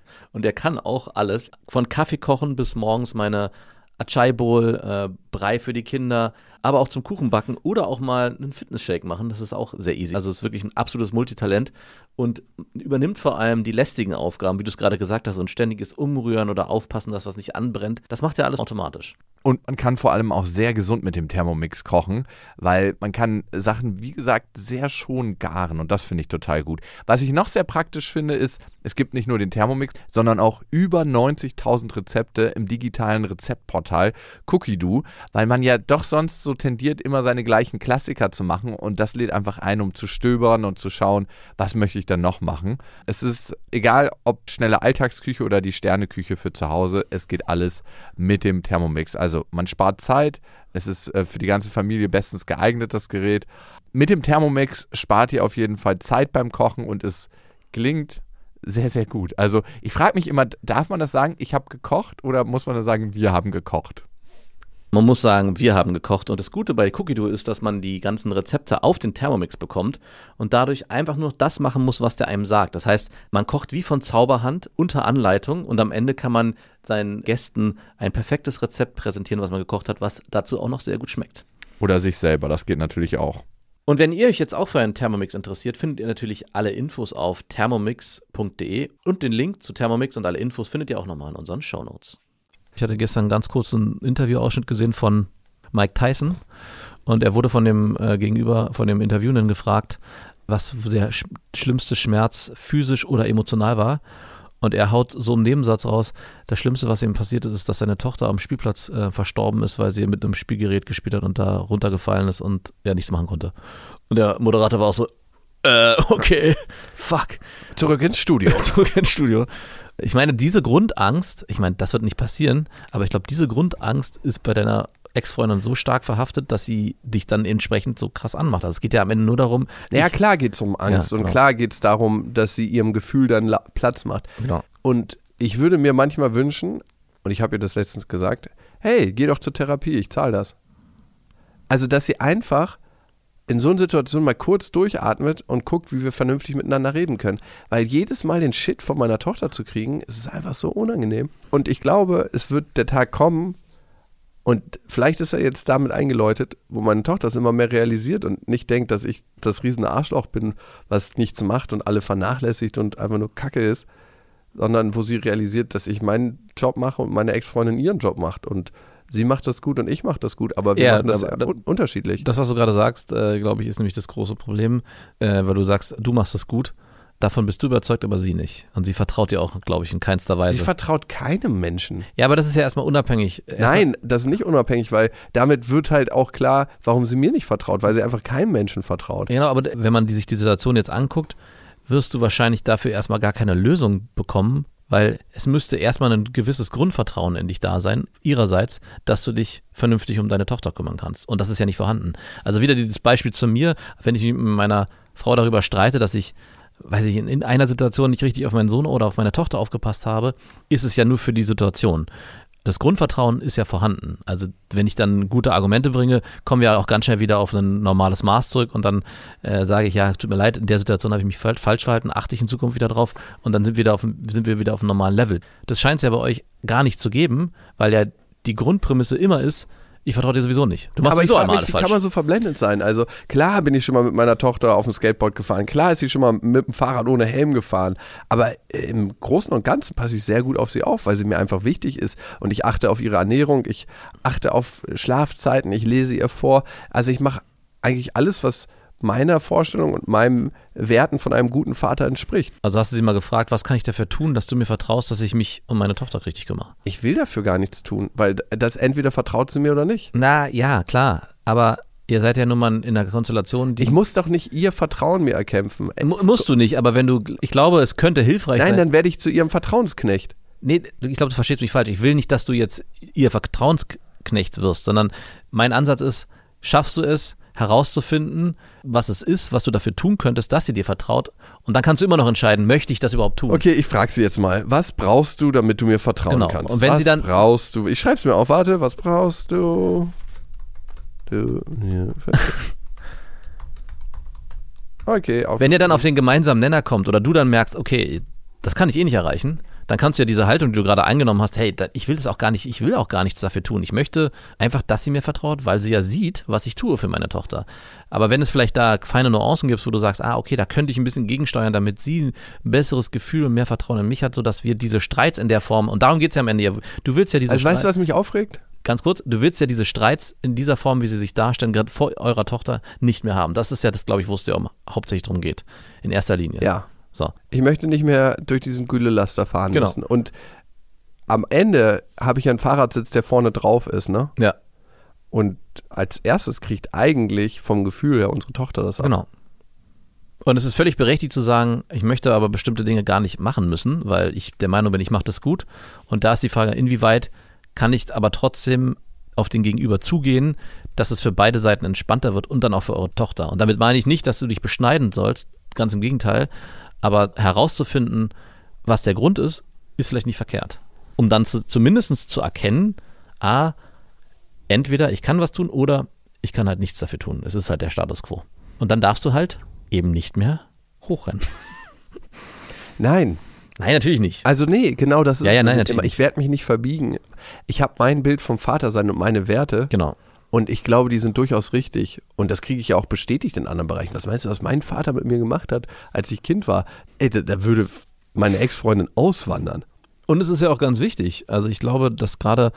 Und der kann auch alles, von Kaffee kochen bis morgens meine Achai Bowl, äh, Brei für die Kinder, aber auch zum Kuchen backen oder auch mal einen Fitnessshake machen. Das ist auch sehr easy. Also es ist wirklich ein absolutes Multitalent und übernimmt vor allem die lästigen Aufgaben, wie du es gerade gesagt hast, und ständiges Umrühren oder Aufpassen, dass was nicht anbrennt. Das macht er alles automatisch. Und man kann vor allem auch sehr gesund mit dem Thermomix kochen, weil man kann Sachen, wie gesagt, sehr schon garen und das finde ich total gut. Was ich noch sehr praktisch finde, ist, es gibt nicht nur den Thermomix, sondern auch über 90.000 Rezepte im digitalen Rezeptportal Cookie-Do, weil man ja doch sonst so tendiert, immer seine gleichen Klassiker zu machen und das lädt einfach ein, um zu stöbern und zu schauen, was möchte ich dann noch machen. Es ist egal, ob schnelle Alltagsküche oder die Sterneküche für zu Hause, es geht alles mit dem Thermomix. Also man spart Zeit, es ist äh, für die ganze Familie bestens geeignet, das Gerät. Mit dem Thermomix spart ihr auf jeden Fall Zeit beim Kochen und es gelingt sehr, sehr gut. Also ich frage mich immer, darf man das sagen, ich habe gekocht oder muss man das sagen, wir haben gekocht? Man muss sagen, wir haben gekocht und das Gute bei Cookie Dough ist, dass man die ganzen Rezepte auf den Thermomix bekommt und dadurch einfach nur das machen muss, was der einem sagt. Das heißt, man kocht wie von Zauberhand unter Anleitung und am Ende kann man seinen Gästen ein perfektes Rezept präsentieren, was man gekocht hat, was dazu auch noch sehr gut schmeckt. Oder sich selber, das geht natürlich auch. Und wenn ihr euch jetzt auch für einen Thermomix interessiert, findet ihr natürlich alle Infos auf thermomix.de und den Link zu Thermomix und alle Infos findet ihr auch nochmal in unseren Shownotes. Ich hatte gestern ganz kurz einen Interviewausschnitt gesehen von Mike Tyson und er wurde von dem äh, Gegenüber, von dem Interviewenden gefragt, was der sch schlimmste Schmerz physisch oder emotional war. Und er haut so einen Nebensatz raus. Das Schlimmste, was ihm passiert ist, ist, dass seine Tochter am Spielplatz äh, verstorben ist, weil sie mit einem Spielgerät gespielt hat und da runtergefallen ist und er nichts machen konnte. Und der Moderator war auch so, äh, okay, fuck. Zurück ins Studio. Zurück ins Studio. Ich meine, diese Grundangst, ich meine, das wird nicht passieren, aber ich glaube, diese Grundangst ist bei deiner Ex-Freundin so stark verhaftet, dass sie dich dann entsprechend so krass anmacht. Also es geht ja am Ende nur darum. Ja, klar geht es um Angst Ja, und genau. klar geht es darum, dass sie ihrem Gefühl dann la- Platz macht. Genau. Und ich würde mir manchmal wünschen, und ich habe ihr das letztens gesagt, hey, geh doch zur Therapie, ich zahle das. Also, dass sie einfach in so einer Situation mal kurz durchatmet und guckt, wie wir vernünftig miteinander reden können. Weil jedes Mal den Shit von meiner Tochter zu kriegen, ist einfach so unangenehm. Und ich glaube, es wird der Tag kommen, und vielleicht ist er jetzt damit eingeläutet, wo meine Tochter das immer mehr realisiert und nicht denkt, dass ich das riesende Arschloch bin, was nichts macht und alle vernachlässigt und einfach nur Kacke ist, sondern wo sie realisiert, dass ich meinen Job mache und meine Ex-Freundin ihren Job macht und sie macht das gut und ich mache das gut, aber wir Ja, machen das aber- un unterschiedlich. Das, was du gerade sagst, äh, glaube ich, ist nämlich das große Problem, äh, weil du sagst, du machst das gut. Davon bist du überzeugt, aber sie nicht. Und sie vertraut dir auch, glaube ich, in keinster sie Weise. vertraut keinem Menschen. Ja, aber das ist ja erstmal unabhängig. Erstmal- Nein, das ist nicht unabhängig, weil damit wird halt auch klar, warum sie mir nicht vertraut, weil sie einfach keinem Menschen vertraut. Genau, aber wenn man die, sich die Situation jetzt anguckt, wirst du wahrscheinlich dafür erstmal gar keine Lösung bekommen, weil es müsste erstmal ein gewisses Grundvertrauen in dich da sein, ihrerseits, dass du dich vernünftig um deine Tochter kümmern kannst. Und das ist ja nicht vorhanden. Also wieder dieses Beispiel zu mir, wenn ich mich mit meiner Frau darüber streite, dass ich, weiß ich, in, in einer Situation nicht richtig auf meinen Sohn oder auf meine Tochter aufgepasst habe, ist es ja nur für die Situation. Das Grundvertrauen ist ja vorhanden. Also wenn ich dann gute Argumente bringe, kommen wir auch ganz schnell wieder auf ein normales Maß zurück und dann äh, sage ich, ja, tut mir leid, in der Situation habe ich mich fal- falsch verhalten, achte ich in Zukunft wieder drauf und dann sind wir, wieder auf, sind wir wieder auf einem normalen Level. Das scheint es ja bei euch gar nicht zu geben, weil ja die Grundprämisse immer ist, ich vertraue dir sowieso nicht. Du machst Aber sowieso einmal alles falsch. kann man so verblendet sein? Also klar bin ich schon mal mit meiner Tochter auf dem Skateboard gefahren, klar ist sie schon mal mit dem Fahrrad ohne Helm gefahren, aber im Großen und Ganzen passe ich sehr gut auf sie auf, weil sie mir einfach wichtig ist und ich achte auf ihre Ernährung, ich achte auf Schlafzeiten, ich lese ihr vor, also ich mache eigentlich alles, was meiner Vorstellung und meinem Werten von einem guten Vater entspricht. also hast du sie mal gefragt, was kann ich dafür tun, dass du mir vertraust, dass ich mich um meine Tochter richtig kümmere? Ich will dafür gar nichts tun, weil das entweder vertraut sie mir oder nicht. Na ja, klar, aber ihr seid ja nun mal in einer Konstellation, die Ich muss doch nicht ihr Vertrauen mir erkämpfen. Mu- Musst du nicht, aber wenn du, ich glaube, es könnte hilfreich Nein, sein. dann werde ich zu ihrem Vertrauensknecht. nee, ich glaube, du verstehst mich falsch. Ich will nicht, dass du jetzt ihr Vertrauensknecht wirst, sondern mein Ansatz ist, schaffst du es, herauszufinden, was es ist, was du dafür tun könntest, dass sie dir vertraut. Und dann kannst du immer noch entscheiden, möchte ich das überhaupt tun? Okay, ich frage sie jetzt mal, was brauchst du, damit du mir vertrauen Genau. kannst? Und wenn was sie dann- brauchst du? Ich schreibe es mir auf, warte, was brauchst du? Du, ja, okay, auf. Wenn ihr dann auf den gemeinsamen Nenner kommt oder du dann merkst, okay, das kann ich eh nicht erreichen, dann kannst du ja diese Haltung, die du gerade eingenommen hast, hey, da, ich will das auch gar nicht, ich will auch gar nichts dafür tun. Ich möchte einfach, dass sie mir vertraut, weil sie ja sieht, was ich tue für meine Tochter. Aber wenn es vielleicht da feine Nuancen gibt, wo du sagst, ah, okay, da könnte ich ein bisschen gegensteuern, damit sie ein besseres Gefühl und mehr Vertrauen in mich hat, sodass wir diese Streits in der Form, und darum geht es ja am Ende, du willst ja diese also weißt du, was mich aufregt? ganz kurz, du willst ja diese Streits in dieser Form, wie sie sich darstellen, gerade vor eurer Tochter, nicht mehr haben. Das ist ja das, glaube ich, wo es dir um, hauptsächlich drum geht. In erster Linie. Ja. So. Ich möchte nicht mehr durch diesen Güllelaster fahren Genau. müssen. Und am Ende habe ich einen Fahradsitz, der vorne drauf ist, ne? Ja, Und als erstes kriegt eigentlich vom Gefühl her unsere Tochter das ab. genau. Und es ist völlig berechtigt zu sagen, ich möchte aber bestimmte Dinge gar nicht machen müssen, weil ich der Meinung bin, ich mache das gut. Und da ist die Frage, inwieweit kann ich aber trotzdem auf den Gegenüber zugehen, dass es für beide Seiten entspannter wird und dann auch für eure Tochter. Und damit meine ich nicht, dass du dich beschneiden sollst, ganz im Gegenteil, aber herauszufinden, was der Grund ist, ist vielleicht nicht verkehrt. Um dann zu, zumindest zu erkennen, a, entweder ich kann was tun oder ich kann halt nichts dafür tun. Es ist halt der Status quo. Und dann darfst du halt eben nicht mehr hochrennen. Nein, Nein, natürlich nicht. Also nee, genau das ist Ja, ja, nein, immer. natürlich Ich werde mich nicht verbiegen. Ich habe mein Bild vom Vater sein und meine Werte Genau. Und ich glaube, die sind durchaus richtig und das kriege ich ja auch bestätigt in anderen Bereichen. Was meinst du, was mein Vater mit mir gemacht hat, als ich Kind war? Ey, da, da würde meine Ex-Freundin auswandern. Und es ist ja auch ganz wichtig. Also ich glaube, dass gerade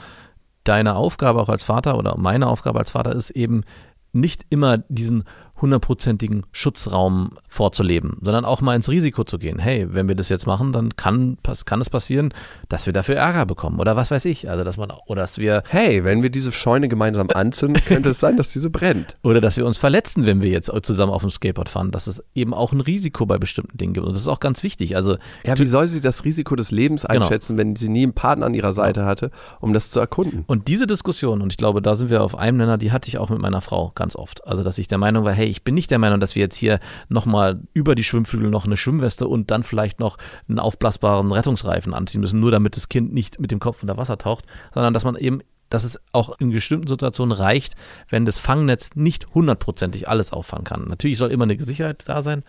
deine Aufgabe auch als Vater oder meine Aufgabe als Vater ist eben nicht immer diesen hundertprozentigen Schutzraum vorzuleben, sondern auch mal ins Risiko zu gehen. Hey, wenn wir das jetzt machen, dann kann, kann es passieren, dass wir dafür Ärger bekommen oder was weiß ich. Also dass man oder dass wir Hey, wenn wir diese Scheune gemeinsam anzünden, könnte es sein, dass diese brennt. oder dass wir uns verletzen, wenn wir jetzt zusammen auf dem Skateboard fahren. Dass es eben auch ein Risiko bei bestimmten Dingen gibt. Und das ist auch ganz wichtig. Also Ja, wie soll sie das Risiko des Lebens Genau. einschätzen, wenn sie nie einen Partner an ihrer Seite hatte, um das zu erkunden? Und diese Diskussion, und ich glaube, da sind wir auf einem Nenner, die hatte ich auch mit meiner Frau ganz oft. Also, dass ich der Meinung war, hey, hey, ich bin nicht der Meinung, dass wir jetzt hier nochmal über die Schwimmflügel noch eine Schwimmweste und dann vielleicht noch einen aufblasbaren Rettungsreifen anziehen müssen, nur damit das Kind nicht mit dem Kopf unter Wasser taucht, sondern dass man eben dass es auch in bestimmten Situationen reicht, wenn das Fangnetz nicht hundertprozentig alles auffangen kann. Natürlich soll immer eine Sicherheit da sein,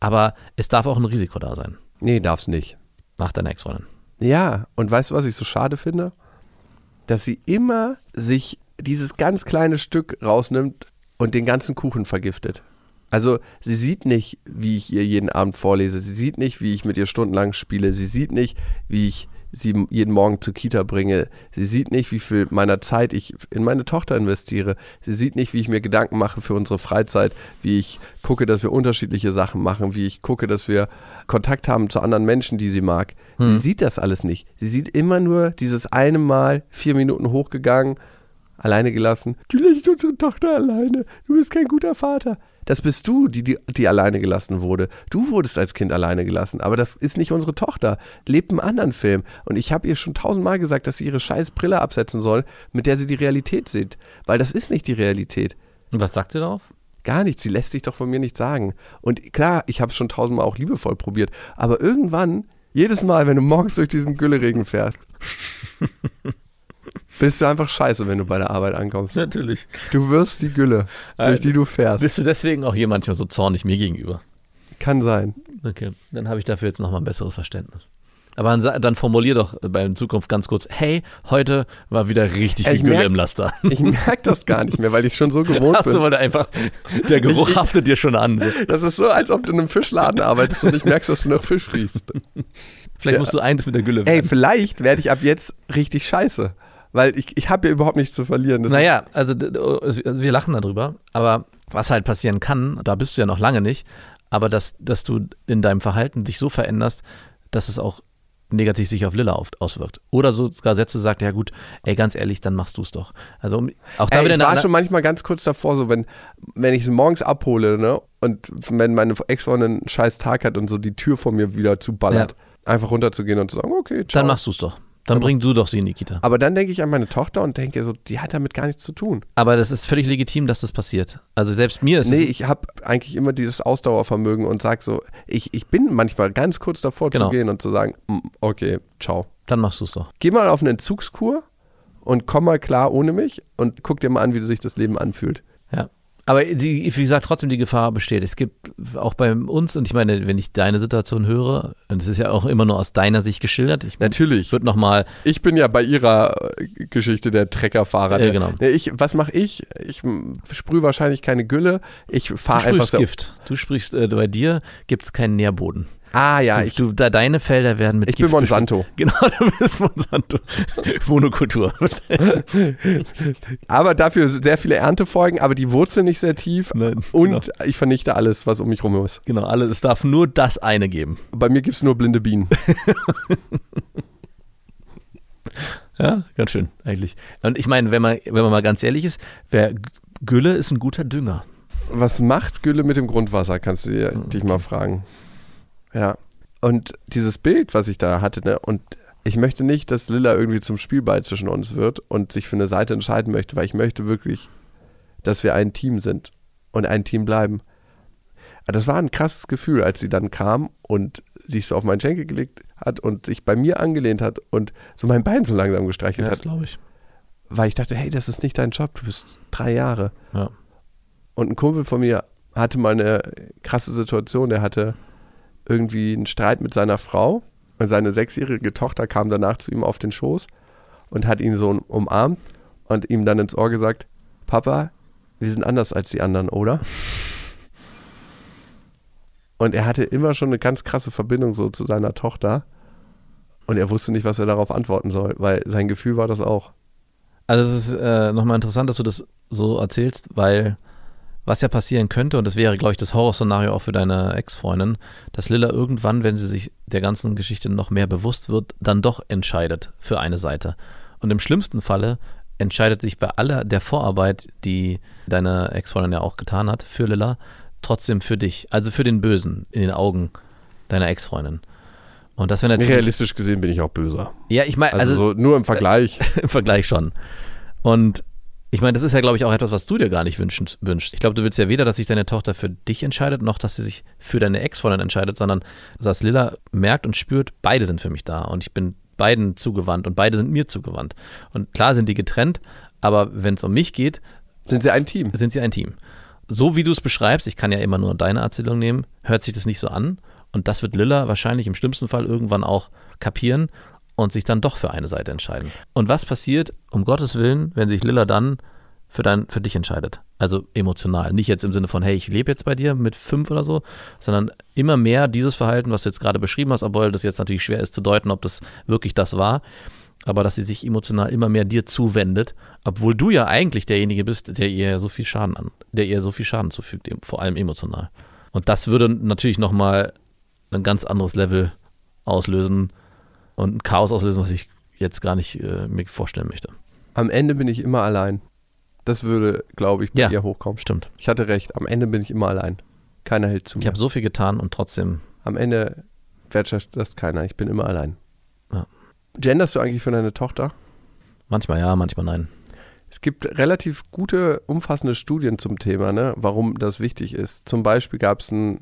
aber es darf auch ein Risiko da sein. Nee, darf's nicht. Nach deiner Ex-Freundin. Ja, und weißt du, was ich so schade finde? Dass sie immer sich dieses ganz kleine Stück rausnimmt und den ganzen Kuchen vergiftet. Also sie sieht nicht, wie ich ihr jeden Abend vorlese. Sie sieht nicht, wie ich mit ihr stundenlang spiele. Sie sieht nicht, wie ich sie jeden Morgen zur Kita bringe. Sie sieht nicht, wie viel meiner Zeit ich in meine Tochter investiere. Sie sieht nicht, wie ich mir Gedanken mache für unsere Freizeit, wie ich gucke, dass wir unterschiedliche Sachen machen, wie ich gucke, dass wir Kontakt haben zu anderen Menschen, die sie mag. Sie sieht das alles nicht. Sie sieht immer nur dieses eine Mal, vier Minuten hochgegangen, alleine gelassen. Du lässt unsere Tochter alleine. Du bist kein guter Vater. Das bist du, die, die, die alleine gelassen wurde. Du wurdest als Kind alleine gelassen, aber das ist nicht unsere Tochter. Lebt einen anderen Film. Und ich habe ihr schon tausendmal gesagt, dass sie ihre scheiß Brille absetzen soll, mit der sie die Realität sieht. Weil das ist nicht die Realität. Und was sagt ihr darauf? Gar nichts. Sie lässt sich doch von mir nicht sagen. Und klar, ich habe es schon tausendmal auch liebevoll probiert. Aber irgendwann, jedes Mal, wenn du morgens durch diesen Gülleregen fährst, bist du einfach scheiße, wenn du bei der Arbeit ankommst. Natürlich. Du wirst die Gülle, durch die du fährst. Bist du deswegen auch hier manchmal so zornig mir gegenüber? Kann sein. Okay, dann habe ich dafür jetzt nochmal ein besseres Verständnis. Aber dann, formulier doch bei in Zukunft ganz kurz, hey, heute war wieder richtig viel Ich Gülle im Laster. Ich merke das gar nicht mehr, weil ich schon so gewohnt Hast du, bin. weil du einfach, der Geruch Ich- haftet dir schon an. Das ist so, als ob du in einem Fischladen arbeitest und nicht merkst, dass du nach Fisch riechst. Vielleicht Ja. musst du eins mit der Gülle Ey, werden. vielleicht werde ich ab jetzt richtig scheiße. Weil ich, ich habe ja überhaupt nichts zu verlieren. Das Naja, also d- also wir lachen darüber, aber was halt passieren kann, da bist du ja noch lange nicht, aber dass, dass du in deinem Verhalten dich so veränderst, dass es auch negativ sich auf Lilla auf, auswirkt. Oder sogar Sätze sagt, ja gut, ey, ganz ehrlich, dann machst du es doch. Also um, auch da Ey, wieder ich war schon manchmal ganz kurz davor, so wenn, wenn ich sie morgens abhole, ne, und wenn meine Ex-Freundin einen scheiß Tag hat und so die Tür vor mir wieder zuballert, einfach runterzugehen und zu sagen, okay, ciao. dann machst du es doch. Dann bring du doch sie in die Kita. Aber dann denke ich an meine Tochter und denke so, die hat damit gar nichts zu tun. Aber das ist völlig legitim, dass das passiert. Also selbst mir ist Nee, ich habe eigentlich immer dieses Ausdauervermögen und sag so, ich, ich bin manchmal ganz kurz davor Genau. zu gehen und zu sagen, "Mm, okay, ciao. dann machst du es doch. Geh mal auf eine Entzugskur und komm mal klar ohne mich und guck dir mal an, wie sich das Leben anfühlt. Aber die, wie gesagt, trotzdem die Gefahr besteht. Es gibt auch bei uns, und ich meine, wenn ich deine Situation höre, und es ist ja auch immer nur aus deiner Sicht geschildert, ich Natürlich. würde nochmal, Ich bin ja bei ihrer äh, Geschichte der Treckerfahrer. Ja, genau. Nee, Ich, was mache ich? Ich sprühe wahrscheinlich keine Gülle. Ich fahre einfach. Gift. Du sprichst, äh, bei dir gibt es keinen Nährboden. Ah ja, du, ich, du, da, deine Felder werden mit ich bin Gift Monsanto. beschmiert. Genau, du bist Monsanto. Monokultur. Aber dafür sehr viele Erntefolgen, aber die Wurzeln nicht sehr tief. Nein, und ich vernichte alles, was um mich rum ist. genau, alles. Es darf nur das eine geben. Bei mir gibt es nur blinde Bienen. Ja, ganz schön, eigentlich. Und ich meine, wenn man, wenn man mal ganz ehrlich ist, wer, Gülle ist ein guter Dünger. Was macht Gülle mit dem Grundwasser, kannst du dir, dich mal fragen. Ja. Und dieses Bild, was ich da hatte, ne, und ich möchte nicht, dass Lilla irgendwie zum Spielball zwischen uns wird und sich für eine Seite entscheiden möchte, weil ich möchte wirklich, dass wir ein Team sind und ein Team bleiben. Aber das war ein krasses Gefühl, als sie dann kam und sich so auf meinen Schenkel gelegt hat und sich bei mir angelehnt hat und so mein Bein so langsam gestreichelt Ja, hat, glaube ich. weil ich dachte, hey, das ist nicht dein Job, du bist drei Jahre. Ja. Und ein Kumpel von mir hatte mal eine krasse Situation. Der hatte irgendwie einen Streit mit seiner Frau und seine sechsjährige Tochter kam danach zu ihm auf den Schoß und hat ihn so umarmt und ihm dann ins Ohr gesagt: Papa, wir sind anders als die anderen, oder? Und er hatte immer schon eine ganz krasse Verbindung so zu seiner Tochter und er wusste nicht, was er darauf antworten soll, weil sein Gefühl war das auch. Also es ist äh, nochmal interessant, dass du das so erzählst, weil was ja passieren könnte, und das wäre, glaube ich, das Horrorszenario auch für deine Ex-Freundin, dass Lilla irgendwann, wenn sie sich der ganzen Geschichte noch mehr bewusst wird, dann doch entscheidet für eine Seite. Und im schlimmsten Falle entscheidet sich bei aller der Vorarbeit, die deine Ex-Freundin ja auch getan hat, für Lilla, trotzdem für dich. Also für den Bösen in den Augen deiner Ex-Freundin. Und das wäre natürlich. Realistisch gesehen bin ich auch böser. Ja, ich meine, Also, also so nur im Vergleich. im Vergleich schon. Und Ich meine, das ist ja, glaube ich, auch etwas, was du dir gar nicht wünschen, wünschst. Ich glaube, du willst ja weder, dass sich deine Tochter für dich entscheidet, noch, dass sie sich für deine Ex-Freundin entscheidet, sondern dass Lilla merkt und spürt, beide sind für mich da und ich bin beiden zugewandt und beide sind mir zugewandt. Und klar sind die getrennt, aber wenn es um mich geht, Sind sie ein Team? sind sie ein Team. So wie du es beschreibst, ich kann ja immer nur deine Erzählung nehmen, hört sich das nicht so an. Und das wird Lilla wahrscheinlich im schlimmsten Fall irgendwann auch kapieren und sich dann doch für eine Seite entscheiden. Und was passiert, um Gottes Willen, wenn sich Lilla dann für, dein, für dich entscheidet? Also emotional. Nicht jetzt im Sinne von, hey, ich lebe jetzt bei dir mit fünf oder so, sondern immer mehr dieses Verhalten, was du jetzt gerade beschrieben hast, obwohl das jetzt natürlich schwer ist zu deuten, ob das wirklich das war, aber dass sie sich emotional immer mehr dir zuwendet, obwohl du ja eigentlich derjenige bist, der ihr so viel Schaden an, der ihr so viel Schaden zufügt, vor allem emotional. Und das würde natürlich nochmal ein ganz anderes Level auslösen und ein Chaos auslösen, was ich jetzt gar nicht äh, mir vorstellen möchte. Am Ende bin ich immer allein. Das würde, glaube ich, bei Ja. ihr hochkommen. Stimmt. Ich hatte recht, am Ende bin ich immer allein. Keiner hält zu Ich mir. habe so viel getan und trotzdem, Am Ende wertschätzt das keiner. Ich bin immer allein. Ja. Genderst du eigentlich für deine Tochter? manchmal ja, manchmal nein. Es gibt relativ gute, umfassende Studien zum Thema, ne, warum das wichtig ist. Zum Beispiel gab es ein,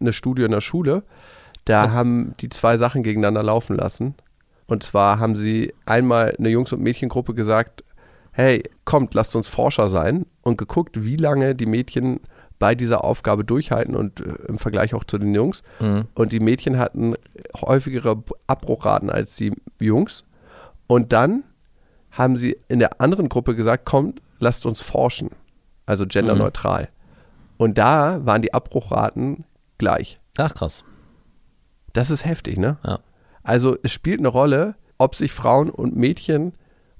eine Studie in der Schule, da haben die zwei Sachen gegeneinander laufen lassen. Und zwar haben sie einmal eine Jungs- und Mädchengruppe gesagt, hey, kommt, lasst uns Forscher sein und geguckt, wie lange die Mädchen bei dieser Aufgabe durchhalten und äh, im Vergleich auch zu den Jungs. Mhm. Und die Mädchen hatten häufigere Abbruchraten als die Jungs. Und dann haben sie in der anderen Gruppe gesagt, kommt, lasst uns forschen. Also genderneutral. Und da waren die Abbruchraten gleich. Ach krass. Das ist heftig, ne? Ja. Also es spielt eine Rolle, ob sich Frauen und Mädchen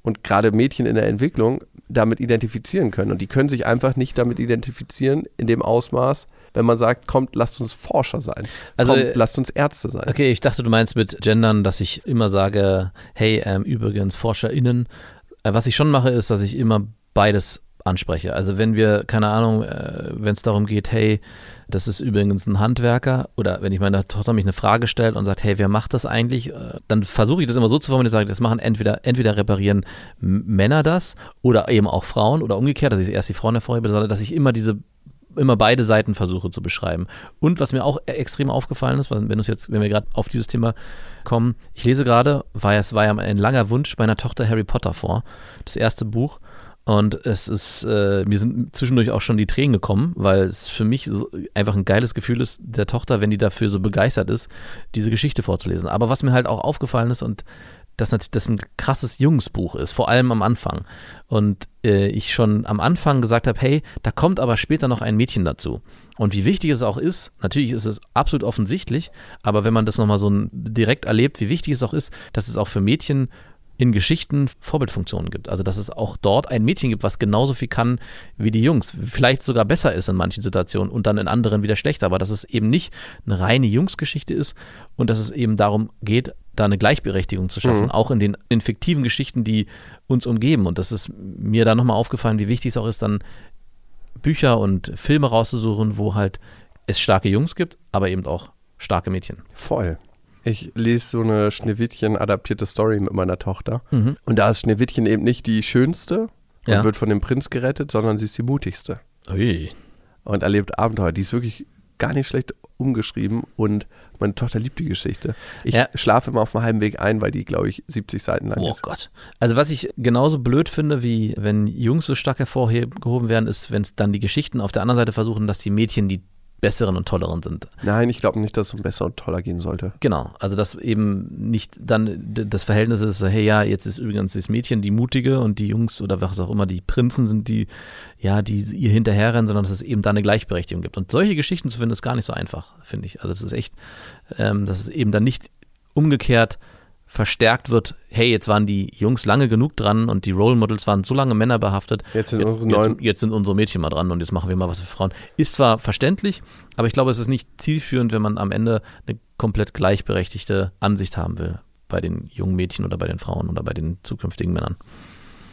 und gerade Mädchen in der Entwicklung damit identifizieren können. Und die können sich einfach nicht damit identifizieren in dem Ausmaß, wenn man sagt, kommt, lasst uns Forscher sein. Also, kommt, lasst uns Ärzte sein. Okay, ich dachte, du meinst mit Gendern, dass ich immer sage, hey, ähm, übrigens ForscherInnen. Äh, was ich schon mache, ist, dass ich immer beides anspreche. Also wenn wir, keine Ahnung, äh, wenn es darum geht, hey, das ist übrigens ein Handwerker oder wenn ich meiner Tochter mich eine Frage stellt und sagt, hey, wer macht das eigentlich, äh, dann versuche ich das immer so zu formulieren, dass ich sage, das machen entweder, entweder reparieren Männer das oder eben auch Frauen oder umgekehrt, dass ich erst die Frauen hervorhebe, sondern dass ich immer diese immer beide Seiten versuche zu beschreiben. Und was mir auch e- extrem aufgefallen ist, wenn jetzt, wenn wir gerade auf dieses Thema kommen, ich lese gerade, war es war ja ein langer Wunsch meiner Tochter Harry Potter vor, das erste Buch. Und es ist, äh, mir sind zwischendurch auch schon die Tränen gekommen, weil es für mich so einfach ein geiles Gefühl ist, der Tochter, wenn die dafür so begeistert ist, diese Geschichte vorzulesen. Aber was mir halt auch aufgefallen ist und dass nat- das ein krasses Jungsbuch ist, vor allem am Anfang. Und äh, ich schon am Anfang gesagt habe, hey, da kommt aber später noch ein Mädchen dazu. Und wie wichtig es auch ist, natürlich ist es absolut offensichtlich, aber wenn man das nochmal so direkt erlebt, wie wichtig es auch ist, dass es auch für Mädchen in Geschichten Vorbildfunktionen gibt. Also dass es auch dort ein Mädchen gibt, was genauso viel kann wie die Jungs. Vielleicht sogar besser ist in manchen Situationen und dann in anderen wieder schlechter. Aber dass es eben nicht eine reine Jungsgeschichte ist und dass es eben darum geht, da eine Gleichberechtigung zu schaffen, auch in den, in fiktiven Geschichten, die uns umgeben. Und das ist mir da nochmal aufgefallen, wie wichtig es auch ist, dann Bücher und Filme rauszusuchen, wo halt es starke Jungs gibt, aber eben auch starke Mädchen. Voll. Ich lese so eine Schneewittchen-adaptierte Story mit meiner Tochter. Mhm. Und da ist Schneewittchen eben nicht die schönste und Ja. wird von dem Prinz gerettet, sondern sie ist die mutigste Ui. und erlebt Abenteuer. Die ist wirklich gar nicht schlecht umgeschrieben und meine Tochter liebt die Geschichte. Ich Ja. schlafe immer auf dem halben Weg ein, weil die, glaube ich, 70 Seiten lang Oh ist. Gott. Also was ich genauso blöd finde, wie wenn Jungs so stark hervorgehoben werden, ist, wenn es dann die Geschichten auf der anderen Seite versuchen, dass die Mädchen die besseren und tolleren sind. Nein, ich glaube nicht, dass es um besser und toller gehen sollte. Genau, also dass eben nicht dann das Verhältnis ist, hey ja, jetzt ist übrigens das Mädchen die Mutige und die Jungs oder was auch immer, die Prinzen sind die, ja, die ihr hinterherrennen, sondern dass es eben da eine Gleichberechtigung gibt. Und solche Geschichten zu finden, ist gar nicht so einfach, finde ich. Also es ist echt, ähm, dass es eben dann nicht umgekehrt verstärkt wird, hey, jetzt waren die Jungs lange genug dran und die Role Models waren so lange männerbehaftet. Jetzt sind jetzt, unsere jetzt, jetzt sind unsere Mädchen mal dran und jetzt machen wir mal was für Frauen. Ist zwar verständlich, aber ich glaube, es ist nicht zielführend, wenn man am Ende eine komplett gleichberechtigte Ansicht haben will bei den jungen Mädchen oder bei den Frauen oder bei den zukünftigen Männern.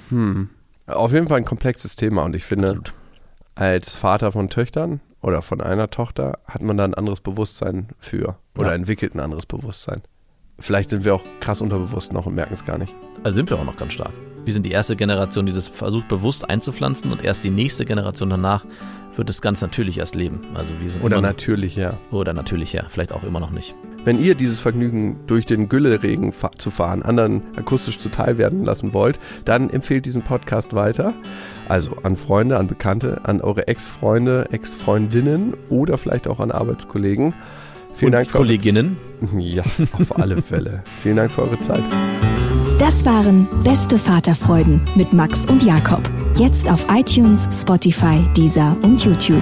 Hm. Auf jeden Fall ein komplexes Thema und ich finde, Absolut. als Vater von Töchtern oder von einer Tochter hat man da ein anderes Bewusstsein für oder Ja. entwickelt ein anderes Bewusstsein. Vielleicht sind wir auch krass unterbewusst noch und merken es gar nicht. Also sind wir auch noch ganz stark. Wir sind die erste Generation, die das versucht bewusst einzupflanzen und erst die nächste Generation danach wird es ganz natürlich erst leben. Also wir sind Oder natürlich, ja. Oder natürlich, ja. Vielleicht auch immer noch nicht. Wenn ihr dieses Vergnügen durch den Gülleregen zu fahren, anderen akustisch zuteil werden lassen wollt, dann empfehlt diesen Podcast weiter. Also an Freunde, an Bekannte, an eure Ex-Freunde, Ex-Freundinnen oder vielleicht auch an Arbeitskollegen. Vielen und Dank für eure Kolleginnen. Ja, auf alle Fälle. Vielen Dank für eure Zeit. Das waren Beste Vaterfreuden mit Max und Jakob. Jetzt auf iTunes, Spotify, Deezer und YouTube.